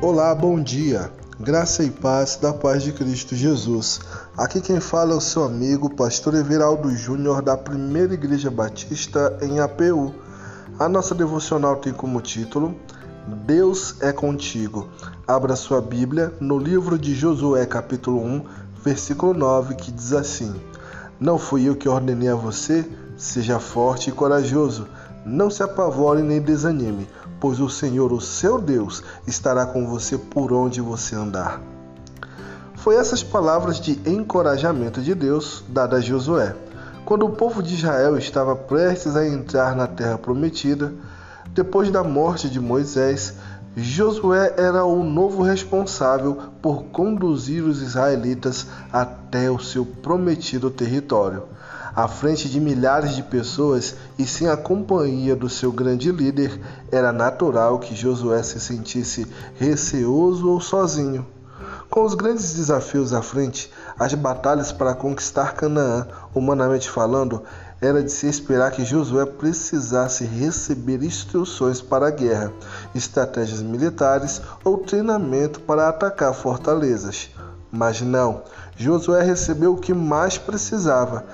Olá, bom dia. Graça e paz da paz de Cristo Jesus. Aqui quem fala é o seu amigo, pastor Everaldo Júnior da Primeira Igreja Batista em APU. A nossa devocional tem como título Deus é contigo. Abra sua Bíblia no livro de Josué, capítulo 1, versículo 9, que diz assim: Não fui eu que ordenei a você? Seja forte e corajoso. Não se apavore nem desanime, pois o Senhor, o seu Deus, estará com você por onde você andar. Foi essas palavras de encorajamento de Deus dadas a Josué. Quando o povo de Israel estava prestes a entrar na terra prometida, depois da morte de Moisés, Josué era o novo responsável por conduzir os israelitas até o seu prometido território à frente de milhares de pessoas e sem a companhia do seu grande líder, era natural que Josué se sentisse receoso ou sozinho. Com os grandes desafios à frente, as batalhas para conquistar Canaã, humanamente falando, era de se esperar que Josué precisasse receber instruções para a guerra, estratégias militares ou treinamento para atacar fortalezas. Mas não, Josué recebeu o que mais precisava: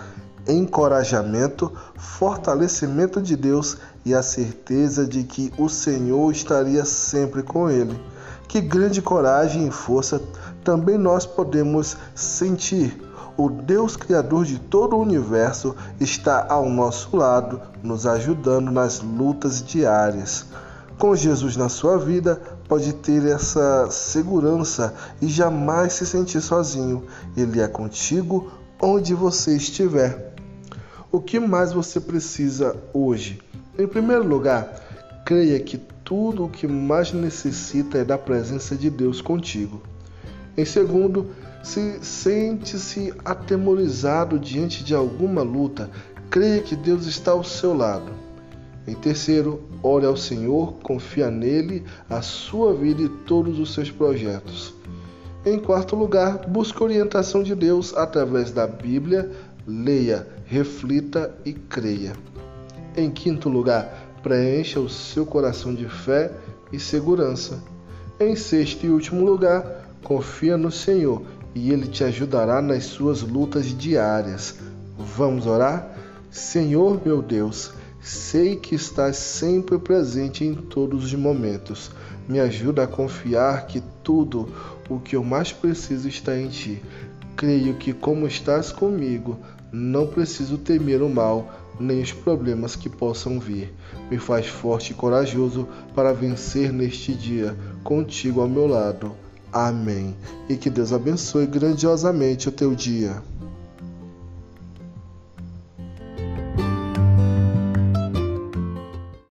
encorajamento, fortalecimento de Deus e a certeza de que o Senhor estaria sempre com ele. Que grande coragem e força também nós podemos sentir. O Deus Criador de todo o universo está ao nosso lado, nos ajudando nas lutas diárias. Com Jesus na sua vida, pode ter essa segurança e jamais se sentir sozinho. Ele é contigo onde você estiver. O que mais você precisa hoje? Em primeiro lugar, creia que tudo o que mais necessita é da presença de Deus contigo. Em segundo, se sente-se atemorizado diante de alguma luta, creia que Deus está ao seu lado. Em terceiro, ore ao Senhor, confia nele, a sua vida e todos os seus projetos. Em quarto lugar, busque orientação de Deus através da Bíblia, leia, reflita e creia. Em quinto lugar, preencha o seu coração de fé e segurança. Em sexto e último lugar, confia no Senhor e Ele te ajudará nas suas lutas diárias. Vamos orar? Senhor meu Deus, sei que estás sempre presente em todos os momentos. Me ajuda a confiar que tudo o que eu mais preciso está em Ti. Creio que, como estás comigo, não preciso temer o mal nem os problemas que possam vir. Me faz forte e corajoso para vencer neste dia, contigo ao meu lado. Amém. E que Deus abençoe grandiosamente o teu dia.